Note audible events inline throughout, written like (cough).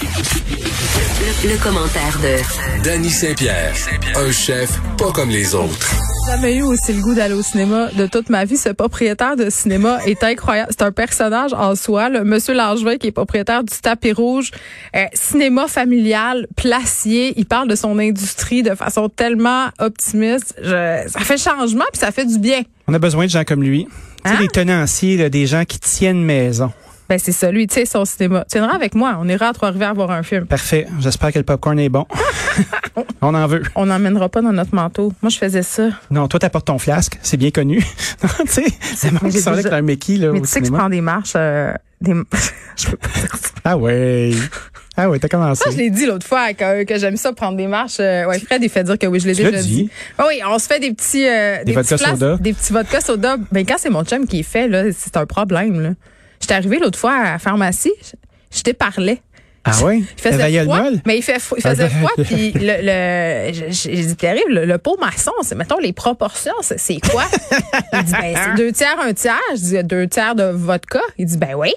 Le, le commentaire de Danny Saint-Pierre, un chef pas comme les autres. jamais eu aussi le goût d'aller au cinéma de toute ma vie. Ce propriétaire de cinéma est incroyable. C'est un personnage en soi. Là. Monsieur Langevin, qui est propriétaire du tapis rouge, euh, cinéma familial, placier. Il parle de son industrie de façon tellement optimiste. Je- ça fait changement puis ça fait du bien. On a besoin de gens comme lui. Tu sais, Hein? des tenanciers, là, des gens qui tiennent maison. Ben c'est ça, lui, tu sais, son cinéma. Tu viendras avec moi. On ira à Trois-Rivières voir un film. Parfait. J'espère que le popcorn est bon. (laughs) On en veut. On n'emmènera pas dans notre manteau. Moi, je faisais ça. Non, toi, t'apportes ton flasque. C'est bien connu. (laughs) Tu sais, c'est Mais qui avec un Mickey, là, Mais tu sais que je prends des marches. euh, des... (laughs) je peux pas dire ça. Ah ouais. Ah ouais, t'as commencé. Ça, je l'ai dit l'autre fois que, que j'aime ça prendre des marches. Euh, ouais, Fred, il fait dire que oui, je l'ai déjà dit. dit. Oui, on se fait des petits, euh, Des vodka petits flasques- soda. des petits vodka soda. Ben quand c'est mon chum qui est fait là, c'est un problème là. J'étais arrivée l'autre fois à la pharmacie, je, te parlais. Ah ouais? Il faisait froid, mais il, fait, il faisait froid, (laughs) puis le, le j'ai dit terrible, le, le pot maçon, c'est mettons les proportions, c'est, quoi? Il dit ben c'est (laughs) deux tiers un tiers, je dis deux tiers de vodka, il dit ben oui.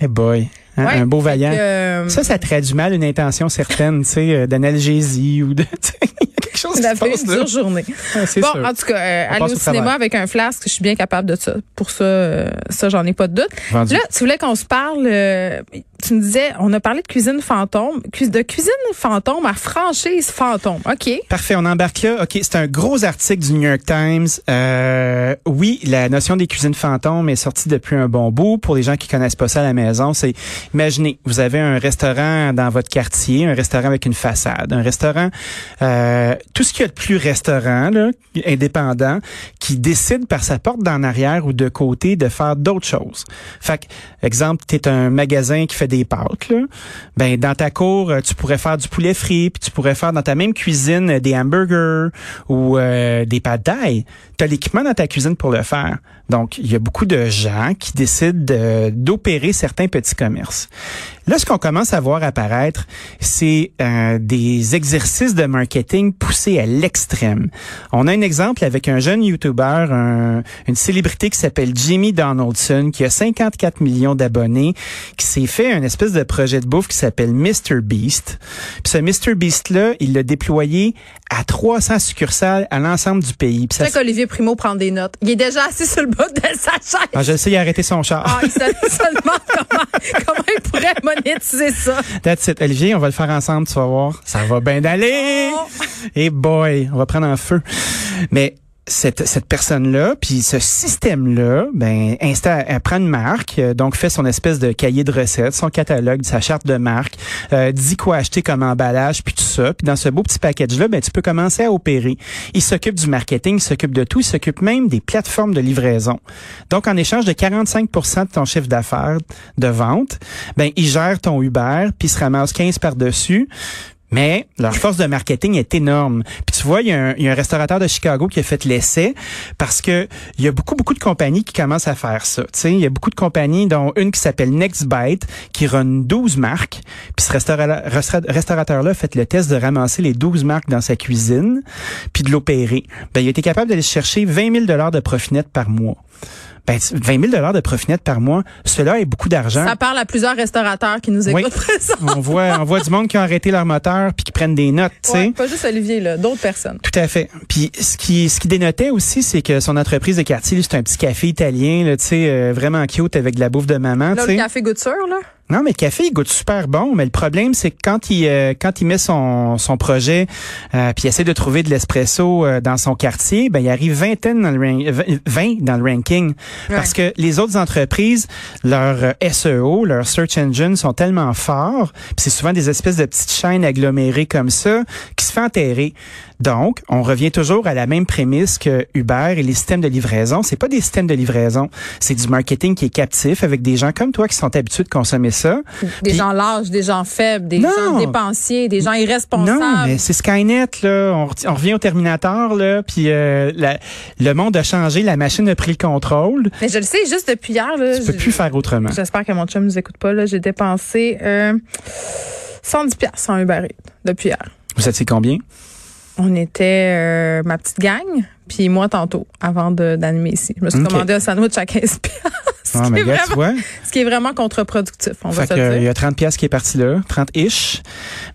Eh boy. Hein, Ouais. un beau vaillant. que, Ça, ça traduit mal une intention certaine, tu sais, euh, d'analgésie ou de, (laughs) quelque chose qui fait une dure journée. Bon, sûr. en tout cas, euh, aller au au cinéma avec un flasque, je suis bien capable de ça. Pour ça, euh, ça, j'en ai pas de doute. Vendu. Là, tu voulais qu'on se parle, euh, tu me disais, on a parlé de cuisine fantôme, de cuisine fantôme à franchise fantôme. OK. Parfait, on embarque là. OK, c'est un gros article du New York Times. Euh, oui, la notion des cuisines fantômes est sortie depuis un bon bout. Pour les gens qui connaissent pas ça à la maison, c'est imaginez, vous avez un restaurant dans votre quartier, un restaurant avec une façade, un restaurant, euh, tout ce qu'il y a de plus restaurant, là, indépendant, qui décide par sa porte d'en arrière ou de côté de faire d'autres choses. Fait que, exemple, tu es un magasin qui fait des pâtes, là. Ben, dans ta cour, euh, tu pourrais faire du poulet frit, puis tu pourrais faire dans ta même cuisine euh, des hamburgers ou euh, des pâtes d'ail. Tu as l'équipement dans ta cuisine pour le faire. Donc, il y a beaucoup de gens qui décident de- d'opérer certains petits commerces. Là, ce qu'on commence à voir apparaître, c'est euh, des exercices de marketing poussés à l'extrême. On a un exemple avec un jeune YouTuber, un- une célébrité qui s'appelle Jimmy Donaldson, qui a 54 millions d'abonnés, qui s'est fait un espèce de projet de bouffe qui s'appelle Mr. Beast. Puis ce Mr. Beast-là, il l'a déployé à 300 succursales à l'ensemble du pays. Puis ça C'est qu'Olivier Primo prend des notes. Il est déjà assis sur le bas de sa chaise. ah, je sais, il a arrêté son char. Ah, il se, il (laughs) se demande comment, comment il (laughs) pourrait monétiser ça. That's it. Olivier, on va le faire ensemble, tu vas voir. Ça va bien d'aller. Oh. Et boy, on va prendre en feu. Mais cette, cette personne-là, puis ce système-là, ben, insta, elle prend une marque, euh, donc fait son espèce de cahier de recettes, son catalogue, sa charte de marque, euh, dit quoi acheter comme emballage, puis tout ça. Puis dans ce beau petit package-là, ben, tu peux commencer à opérer. Il s'occupe du marketing, il s'occupe de tout, il s'occupe même des plateformes de livraison. Donc, en échange de 45% de ton chiffre d'affaires de vente, ben, il gère ton Uber, puis il se ramasse 15 par-dessus. Mais leur force de marketing est énorme. Puis tu vois, il y, a un, il y a un restaurateur de Chicago qui a fait l'essai parce que il y a beaucoup, beaucoup de compagnies qui commencent à faire ça. Tu sais, il y a beaucoup de compagnies, dont une qui s'appelle NextBite, qui run 12 marques. Puis ce restaura- resta- restaurateur-là a fait le test de ramasser les 12 marques dans sa cuisine, puis de l'opérer. Ben, il a été capable d'aller chercher 20 000 de profit net par mois. Ben, 20 000 de profit net par mois, cela est beaucoup d'argent. Ça parle à plusieurs restaurateurs qui nous Oui. (laughs) écoutent présentement. On voit, on voit du monde qui a arrêté leur moteur puis qui prennent des notes, tu sais. Ouais, pas juste Olivier, là, d'autres personnes. Tout à fait. Puis ce qui ce qui dénotait aussi, c'est que son entreprise de quartier, c'est un petit café italien, là, tu sais, euh, vraiment cute avec de la bouffe de maman, tu Là, le café goûte là. Non, mais le café, il goûte super bon, mais le problème, c'est que quand il euh, quand il met son son projet, euh, puis il essaie de trouver de l'espresso euh, dans son quartier, ben il arrive vingtaine dans le ran- euh, 20 dans le ranking, parce que les autres entreprises, leur SEO, leur search engine sont tellement forts, puis c'est souvent des espèces de petites chaînes agglomérées comme ça qui se fait enterrer. Donc, on revient toujours à la même prémisse que Uber et les systèmes de livraison. C'est pas des systèmes de livraison, c'est du marketing qui est captif avec des gens comme toi qui sont habitués de consommer ça. Des Puis- gens lâches, des gens faibles, des Non. gens dépensiers, des gens irresponsables. Non, mais c'est Skynet là. On, re- on revient au Terminator là, puis euh, la- le monde a changé, la machine a pris le contrôle. Mais je le sais, juste depuis hier, là. Tu peux plus faire autrement. J'espère que mon chum nous écoute pas, là. J'ai dépensé, euh, 110 piastres en Uber Eats depuis hier. Vous savez combien? On était euh, ma petite gang, puis moi tantôt, avant de- d'animer ici. Je me suis Ok. commandé un sandwich à 15 piastres, ce, Ah, qui gars, vraiment- ce qui est vraiment contre-productif, on va se que, euh, il y dire. a 30 pièces qui est parti là, 30-ish.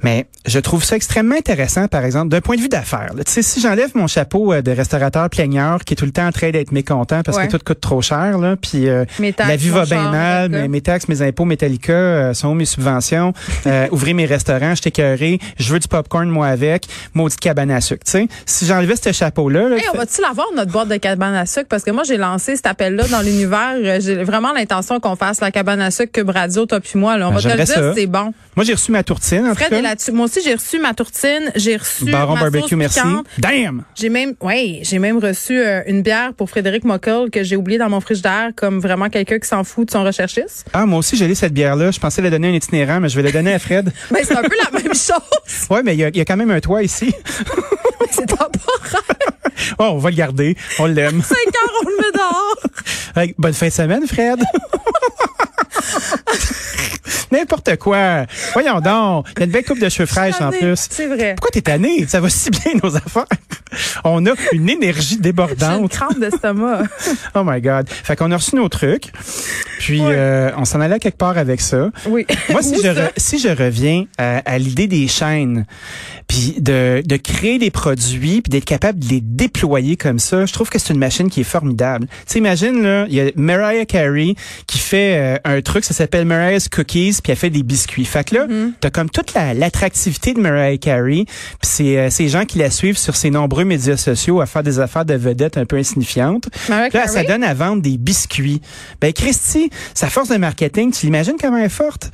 Mais je trouve ça extrêmement intéressant, par exemple, d'un point de vue d'affaires. Tu sais, si j'enlève mon chapeau euh, de restaurateur plaigneur qui est tout le temps en train d'être mécontent parce Ouais. que tout coûte trop cher, là, puis euh, Mes la vie va bien mal, mais mes taxes, mes impôts, Metallica, euh, sont où mes subventions, euh, (laughs) ouvrir mes restaurants, je t'écœuré, je veux du popcorn moi avec, maudite cabane à sucre. Tu sais, si j'enlevais ce chapeau-là, là, Hey, l'avoir, notre boîte de cabane à sucre? Parce que moi, j'ai lancé cet appel-là dans l'univers. Euh, J'ai vraiment l'intention qu'on fasse la cabane à sucre que Radio, toi puis moi. Là. On Ben, va te le dire, c'est bon. moi j'ai reçu ma tourtine, en tout Fred est cas. là-dessus. Moi aussi, j'ai reçu ma tourtine. J'ai reçu Baron ma barbecue, sauce merci. piquante. Damn! J'ai même, oui, j'ai même reçu euh, une bière pour Frédéric Mockel que j'ai oublié dans mon frigidaire comme vraiment quelqu'un qui s'en fout de son recherchiste. Ah, moi aussi, j'ai lu cette bière-là. Je pensais la donner à un itinérant, mais je vais la donner à Fred. (laughs) Ben, c'est un peu la même (laughs) chose. Ouais, mais il y, a- il y a quand même un toit ici. (laughs) C'est temporaire. Oh, on va le garder. On l'aime. (laughs) Cinq heures, on le met dehors. (laughs) Hey, bonne fin de semaine, Fred. (laughs) N'importe quoi. Voyons donc. Il y a une belle coupe de cheveux fraîches en plus. C'est vrai. Pourquoi t'es tanné? Ça va si bien, nos affaires. On a une énergie J'ai une débordante. crampe d'estomac. (laughs) Oh my God. Fait qu'on a reçu nos trucs. Puis, euh, on s'en allait quelque part avec ça. Oui. Moi, si (laughs) je, re- si je reviens à, à l'idée des chaînes, puis de, de créer des produits, puis d'être capable de les déployer comme ça, je trouve que c'est une machine qui est formidable. Tu sais, imagine, là, il y a Mariah Carey qui fait euh, un truc, ça s'appelle Mariah's Cookies, puis elle fait des biscuits. Fait que là, Mm-hmm. t'as comme toute la- l'attractivité de Mariah Carey, puis c'est euh, ces gens qui la suivent sur ses nombreux médias sociaux à faire des affaires de vedettes un peu insignifiantes. Mariah Là, ça Carey? donne à vendre des biscuits. Ben, Christy, sa force de marketing, tu l'imagines comment elle est forte?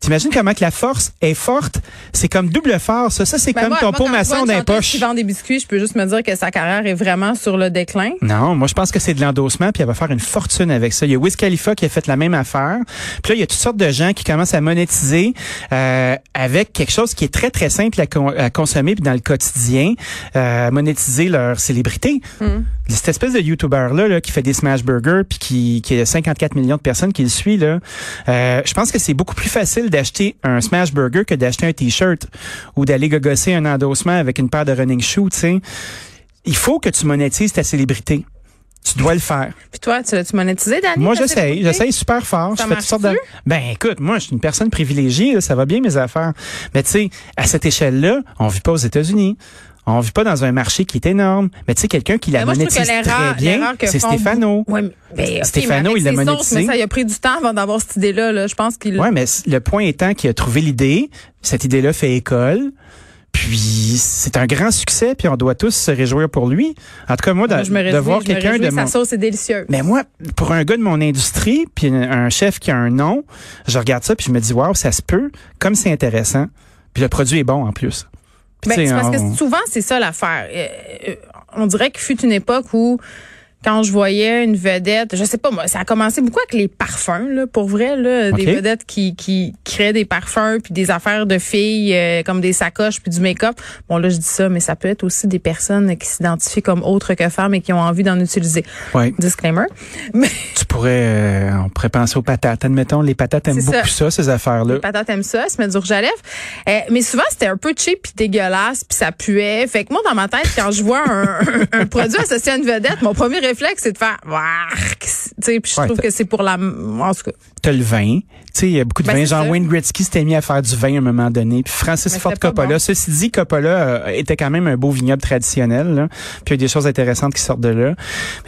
T'imagines comment que la force est forte? C'est comme double force. Ça, ça c'est Ben comme moi- ton moi, pot maçon d'un poche. vend des biscuits, je peux juste me dire que sa carrière est vraiment sur le déclin. Non, moi je pense que c'est de l'endossement puis elle va faire une fortune avec ça. Il y a Wiz Khalifa qui a fait la même affaire. Puis là il y a toutes sortes de gens qui commencent à monétiser euh, avec quelque chose qui est très très simple à, con- à consommer puis dans le quotidien, euh, monétiser leur célébrité. Hmm. Cette espèce de YouTuber là, là, qui fait des smash burgers puis qui, qui a 54 millions de personnes qui le suivent là, euh, je pense que c'est beaucoup plus facile d'acheter un smash burger que d'acheter un t-shirt ou d'aller gogosser un endossement avec une paire de running shoes. Tu sais, il faut que tu monétises ta célébrité. Tu dois le faire. Puis toi, tu l'as-tu monétisé, Dani? Moi, j'essaye. J'essaye super fort. Ça je fais toutes sortes de... Ben, écoute, moi, je suis une personne privilégiée. là, ça va bien, mes affaires. Mais tu sais, à cette échelle-là, on vit pas aux États-Unis. On vit pas dans un marché qui est énorme. Mais tu sais, quelqu'un qui la Mais moi, monétise très bien, c'est Stéphano. Ouais, ben, Stéphano, il l'a monétisé. Mais ça, il a pris du temps avant d'avoir cette idée-là. Là. Je pense qu'il. Ouais, mais le point étant qu'il a trouvé l'idée, cette idée-là fait école. Puis c'est un grand succès, puis on doit tous se réjouir pour lui. En tout cas, moi, de, je me de réjouis, voir je me quelqu'un réjouis, de mon... Sa sauce est délicieuse. Mais moi, pour un gars de mon industrie, puis un- un chef qui a un nom, je regarde ça puis je me dis waouh, ça se peut, comme c'est intéressant. Puis le produit est bon en plus. Ben, c'est parce on- que souvent, c'est ça l'affaire. Euh, euh, on dirait qu'il fut une époque où quand je voyais une vedette, je sais pas moi, ça a commencé beaucoup avec les parfums là, pour vrai là, des vedettes qui qui créaient des parfums puis des affaires de filles euh, comme des sacoches puis du make-up. Bon là je dis ça mais ça peut être aussi des personnes qui s'identifient comme autres que femmes et qui ont envie d'en utiliser. ouais, Disclaimer. (laughs) Mais tu pourrais, euh, on pourrait penser aux patates. Admettons, les patates aiment beaucoup ça, ces affaires-là. Les patates aiment ça, se mettre du rouge à lèvres. Euh, mais souvent, c'était un peu cheap puis dégueulasse puis ça puait. Fait que moi, dans ma tête, quand je vois un, (laughs) un- un produit associé à une vedette, mon premier réflexe, c'est de faire! Tu sais, puis je Ouais, trouve que c'est pour la... En tout cas, T'as le vin. Tu sais, il y a beaucoup de Ben, vin. c'est ça. Jean-Wayne Gretzky s'était mis à faire du vin à un moment donné. Puis Francis Ford Coppola. bon. Ceci dit, Coppola euh, était quand même un beau vignoble traditionnel. Là. Puis il y a des choses intéressantes qui sortent de là.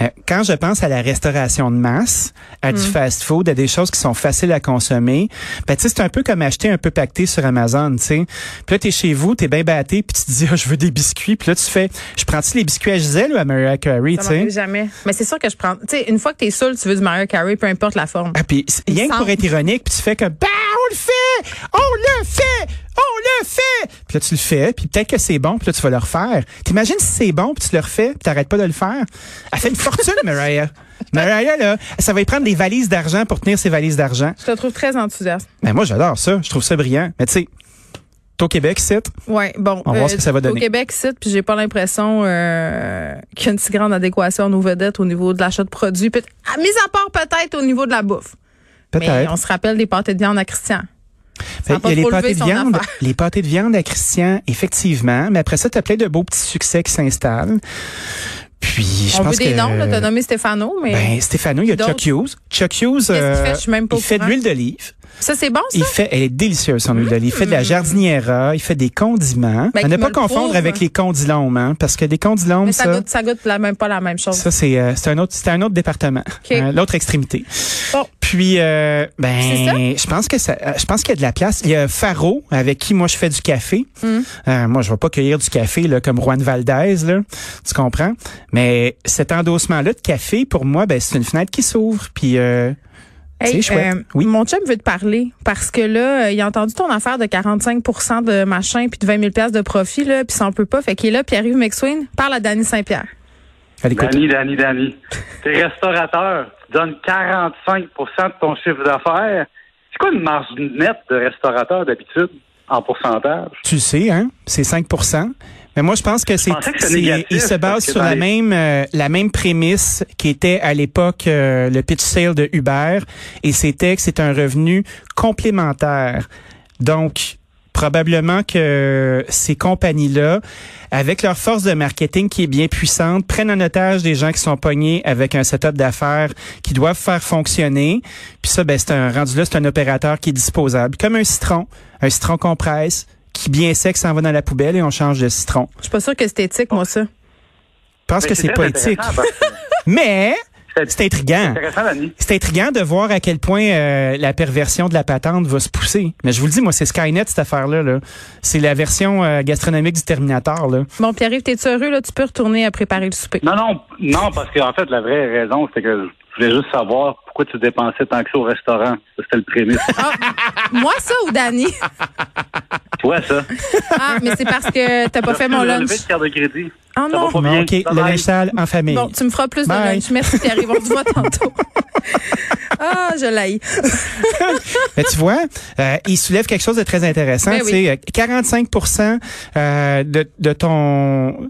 Mais quand je pense à la restauration de masse, à Mm. du fast-food, à des choses qui sont faciles à consommer, ben tu sais, c'est un peu comme acheter un peu pacté sur Amazon, tu sais. Puis là, t'es chez vous, t'es bien batté, puis tu te dis, ah, je veux des biscuits. Puis là, tu fais, je prends-tu les biscuits à Gisèle ou à Mariah Carey, tu sais? jamais. Mais c'est sûr que je prends... Tu sais, une fois que t'es saoul, tu veux du Mario Carey, peu importe la forme. Ah, puis rien que pour être ironique, puis tu fais comme, bah, on le fait! On le fait! On le fait! Puis là, tu le fais, puis peut-être que c'est bon, puis là, tu vas le refaire. T'imagines si c'est bon, puis tu le refais, puis t'arrêtes pas de le faire? Elle fait une fortune, Mariah. (laughs) Mariah, là, ça va y prendre des valises d'argent pour tenir ses valises d'argent. Je te trouve très enthousiaste. Mais moi, j'adore ça. Je trouve ça brillant. Mais tu sais, au Québec, c'est Ouais, bon. euh, On va voir ce que ça va donner. Au Québec, ici, puis j'ai pas l'impression euh, qu'il y a une si grande adéquation à nos vedettes au niveau de l'achat de produits. Mis à part peut-être au niveau de la bouffe. Peut-être. on se rappelle des pâtés de viande à Christian. A qu'il y a les pâtés de viande, affaire. les pâtés de viande à Christian, effectivement. Mais après ça, t'as plein de beaux petits succès qui s'installent. Puis je On pense veut des que noms, là, t'as nommé Stéphano, mais ben Stéphano, il y a? Chuck Hughes. Chuck Hughes, pas il fait de l'huile d'olive. Ça, c'est bon, ça? Il fait, elle est délicieuse son huile d'olive. Il fait de la jardiniera, il fait des condiments. Ben, à ne pas confondre avec les condilomes, hein, parce que les condilomes, Mais ça, ça, goûte, ça goûte la même, pas la même chose. ça c'est euh, c'est un autre c'est un autre département, OK. Euh, l'autre extrémité. Bon. Puis euh, ben je pense que ça euh, je pense qu'il y a de la place. Il y a Faro avec qui moi je fais du café. Hum. Euh, moi je vais pas cueillir du café là comme Juan Valdez là, tu comprends? Mais cet endossement là de café pour moi ben c'est une fenêtre qui s'ouvre puis euh, Hey, c'est chouette. euh, oui. Mon chum veut te parler parce que là, euh, il a entendu ton affaire de 45% de machin puis de 20 000 de profit, là, puis ça en peut pas. Fait qu'il est là, Pierre-Yves McSween, parle à Danny Saint-Pierre. Allez, écoute. Danny, Danny, Danny. (laughs) T'es restaurateur, tu donnes 45% de ton chiffre d'affaires. C'est quoi une marge nette de restaurateur d'habitude en pourcentage? Tu le sais, hein? C'est 5 Mais moi, je pense que c'est, il se base sur la les- même, euh, la même prémisse qui était à l'époque euh, le pitch sale de Uber, et c'était que c'est un revenu complémentaire. Donc, probablement que ces compagnies-là, avec leur force de marketing qui est bien puissante, prennent en otage des gens qui sont pognés avec un setup d'affaires qui doivent faire fonctionner. Puis ça, ben, c'est un rendu là, c'est un opérateur qui est disposable, comme un citron, un citron qu'on presse, qui bien sec s'en va dans la poubelle et on change de citron. Je suis pas sûre que c'est éthique, moi, ça. Je pense Mais que c'est pas éthique. (laughs) Mais c'est c'est intriguant. C'est intriguant de voir à quel point euh, la perversion de la patente va se pousser. Mais je vous le dis, moi, c'est Skynet, cette affaire-là. Là. C'est la version euh, gastronomique du Terminator. Là. Bon, Pierre-Yves, t'es-tu heureux, là? Tu peux retourner à préparer le souper. Non, non, non, parce qu'en fait, la vraie raison, c'était que je voulais juste savoir pourquoi tu dépensais tant que ça au restaurant. Ça, C'était le prémisse. moi, ça ou Danny? Toi, ça. Ah, mais c'est parce que t'as pas fait mon lunch. De carte de crédit. Ah non. pas bien. OK, le linge sale en famille. Bon, tu me feras plus Bye. de lunch. Merci, Pierre-Yves. On se voit (laughs) tantôt. ah, je l'haïs. (laughs) Mais tu vois, euh, il soulève quelque chose de très intéressant. Ben tu oui. sais, euh, 45 euh, de, de ton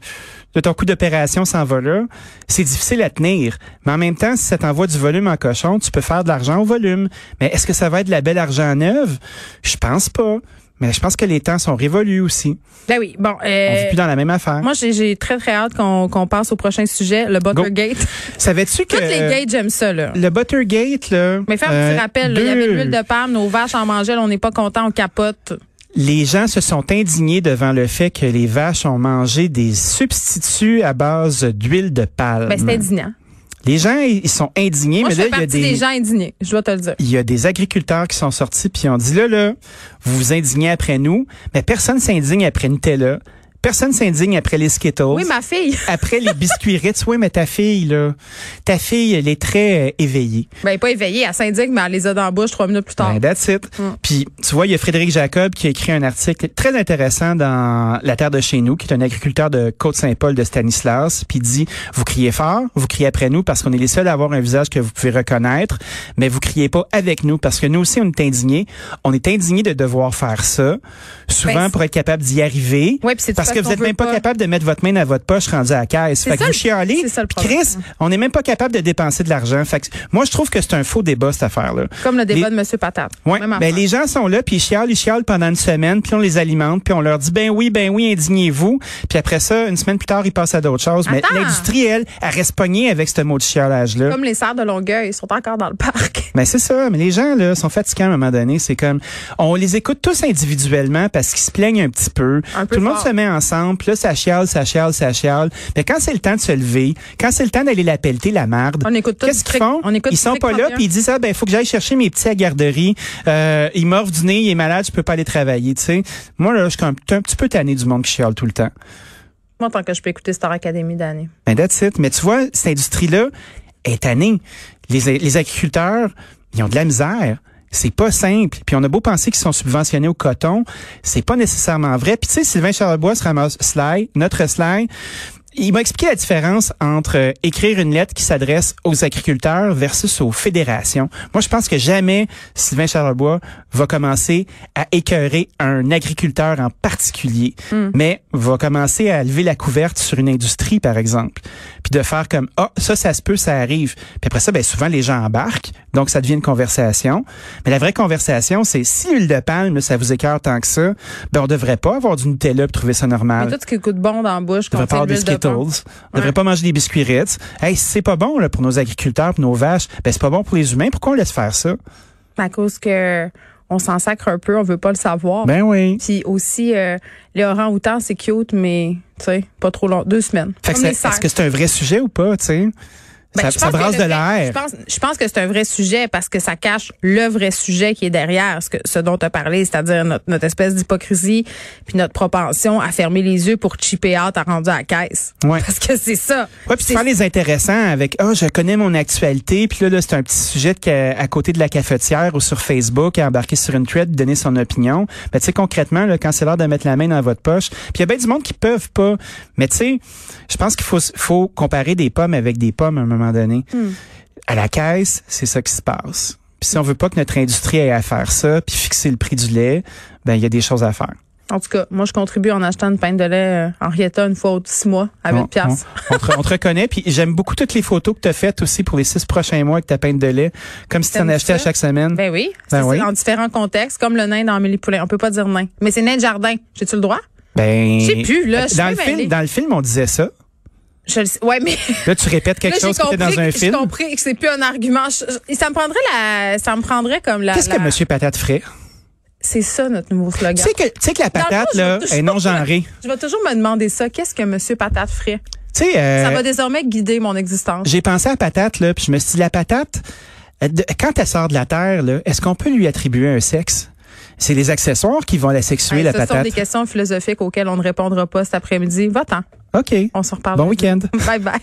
de ton coût d'opération s'en va là, c'est difficile à tenir. Mais en même temps, si ça t'envoie du volume en cochon, tu peux faire de l'argent au volume. Mais est-ce que ça va être de la belle argent neuve? Je pense pas. Mais je pense que les temps sont révolus aussi. Ben oui. Bon, On euh, vit plus dans la même affaire. moi, j'ai très, très hâte qu'on passe au prochain sujet, le Buttergate. (laughs) Savais-tu que Toutes les gates, j'aime ça, là. le Buttergate, là, Mais fais un euh, petit rappel, là, il y avait de l'huile de palme, nos vaches en mangeaient, là, on n'est pas content, on capote. Les gens se sont indignés devant le fait que les vaches ont mangé des substituts à base d'huile de palme. Ben, c'est indignant. Les gens, ils sont indignés, Moi, mais je là, il y a des, des gens indignés, je dois te le dire. il y a des agriculteurs qui sont sortis puis ont dit là, là, vous vous indignez après nous, mais personne s'indigne après Nutella. Personne s'indigne après les Skittles. Oui, ma fille. (laughs) Après les biscuits Ritz, oui, mais ta fille, là, ta fille, elle est très euh, éveillée. Ben, elle est pas éveillée, elle s'indigne, mais elle les a dans la bouche trois minutes plus tard. Ben, that's it. Mm. Puis, tu vois, il y a Frédéric Jacob qui a écrit un article très intéressant dans La Terre de chez nous, qui est un agriculteur de Côte-Saint-Paul de Stanislas. Puis il dit, vous criez fort, vous criez après nous parce qu'on est les seuls à avoir un visage que vous pouvez reconnaître, mais vous criez pas avec nous parce que nous aussi, on est indignés. On est indignés de devoir faire ça, souvent Ben, pour être capable d'y arriver. Ouais, puis c'est parce que vous qu'on êtes veut même pas, capable de mettre votre main dans votre poche rendu à la caisse. Fait que vous le- chialez. ça le. Chris, on n'est même pas capable de dépenser de l'argent. Fait que moi, je trouve que c'est un faux débat, cette affaire-là. Comme le débat Les- de Monsieur Patate. Même ben les gens sont là puis ils chialent, ils chialent pendant une semaine, puis on les alimente, puis on leur dit ben oui, ben oui, indignez-vous, puis après ça, une semaine plus tard, ils passent à d'autres choses. Mais Attends. l'industrie, elle, elle reste pognée avec ce mot de chialage là. Comme les serres de Longueuil, ils sont encore dans le parc. (laughs) Ben c'est ça, mais les gens là sont fatigants à un moment donné, c'est comme on les écoute tous individuellement parce qu'ils se plaignent un petit peu. Un peu Tout le monde fort. se met ensemble, puis là ça chiale, ça chiale, ça chiale. Mais quand c'est le temps de se lever, quand c'est le temps d'aller la pelleter la tout Qu'est-ce qu'ils font? on écoute Ils sont pas là, 31. puis ils disent ah ben faut que j'aille chercher mes petits à garderie. Euh, il morve du nez, il est malade, je peux pas aller travailler, tu sais. Moi là, je suis un, un petit peu tanné du monde qui chiale tout le temps. Moi, tant que je peux écouter Star Academy d'année. Ben that's it. Mais tu vois, cette industrie-là est tannée. Les, les agriculteurs, ils ont de la misère. C'est pas simple. Puis on a beau penser qu'ils sont subventionnés au coton, c'est pas nécessairement vrai. Puis tu sais, Sylvain Charlebois se ramasse notre Sly. Il m'a expliqué la différence entre euh, écrire une lettre qui s'adresse aux agriculteurs versus aux fédérations. Moi, je pense que jamais Sylvain Charlebois va commencer à écœurer un agriculteur en particulier, mais va commencer à lever la couverte sur une industrie, par exemple, puis de faire comme ah ça, ça se peut, ça arrive. Puis après ça, ben souvent les gens embarquent, donc ça devient une conversation. Mais la vraie conversation, c'est si l'huile de palme, ça vous écœure tant que ça, ben on devrait pas avoir du Nutella pour trouver ça Mais normal. tout ce qui coûte bon dans la bouche, quand de Skittles. On devrait Ouais. pas manger des biscuits Ritz. Hey, c'est pas bon là, pour nos agriculteurs, pour nos vaches, ben c'est pas bon pour les humains. Pourquoi on laisse faire ça? À cause que on s'en sacre un peu, on veut pas le savoir. Ben oui. Puis aussi, euh, les orangs-outans, c'est cute, mais tu sais, pas trop long. Deux semaines. Est-ce que c'est un vrai sujet ou pas, tu sais? Ben, ça je ça brasse de vrai- Je l'air. pense, je pense que c'est un vrai sujet parce que ça cache le vrai sujet qui est derrière ce, que, ce dont tu as parlé, c'est-à-dire notre, notre espèce d'hypocrisie puis notre propension à fermer les yeux pour chipper out à rendu à la caisse. Ouais. Parce que c'est ça. Ouais, puis C'est- faire les intéressants avec ah je connais mon actualité puis là, là c'est un petit sujet de à côté de la cafetière ou sur Facebook à embarquer sur une thread donner son opinion. Ben tu sais concrètement là, quand c'est l'heure de mettre la main dans votre poche, puis il y a bien du monde qui peuvent pas. Mais tu sais, je pense qu'il faut faut comparer des pommes avec des pommes à un moment donné. Hmm. À la caisse, c'est ça qui se passe. Puis si on veut pas que notre industrie ait à faire ça puis fixer le prix du lait, ben il y a des choses à faire. En tout cas, moi, je contribue en achetant une pinte de lait euh, Henrietta une fois aux six mois à 8 On, piastres. on- on te, on te reconnaît. Puis j'aime beaucoup toutes les photos que tu as faites aussi pour les six prochains mois avec ta peinte de lait, comme si tu en achetais à chaque semaine. Ben oui. Ben oui. en différents contextes, comme le nain dans Amélie Poulain. On peut pas dire nain. Mais c'est nain de jardin. J'ai-tu le droit? Ben, Je sais plus, là, Dans le, film, dans le film, on disait ça. Je le sais. Ouais, mais. Là, tu répètes quelque Là, chose qui était dans un que- film. J'ai compris que c'est plus un argument. Je- je- ça me prendrait la, ça me prendrait comme la. Qu'est-ce la- que Monsieur Patate ferait? C'est ça notre nouveau slogan. Tu sais que, tu sais que la patate, là, toujours- est non genrée. Je vais toujours me demander ça. Qu'est-ce que Monsieur Patate ferait? Tu sais, euh, Ça va désormais guider mon existence. j'ai pensé à patate, là, puis je me suis dit, la patate, euh, quand elle sort de la terre, là, est-ce qu'on peut lui attribuer un sexe? C'est les accessoires qui vont la sexuer, Hey, la ce sont patate. des questions philosophiques auxquelles on ne répondra pas cet après-midi. Va-t'en. OK. On se reparle. Bon week-end. Bye bye.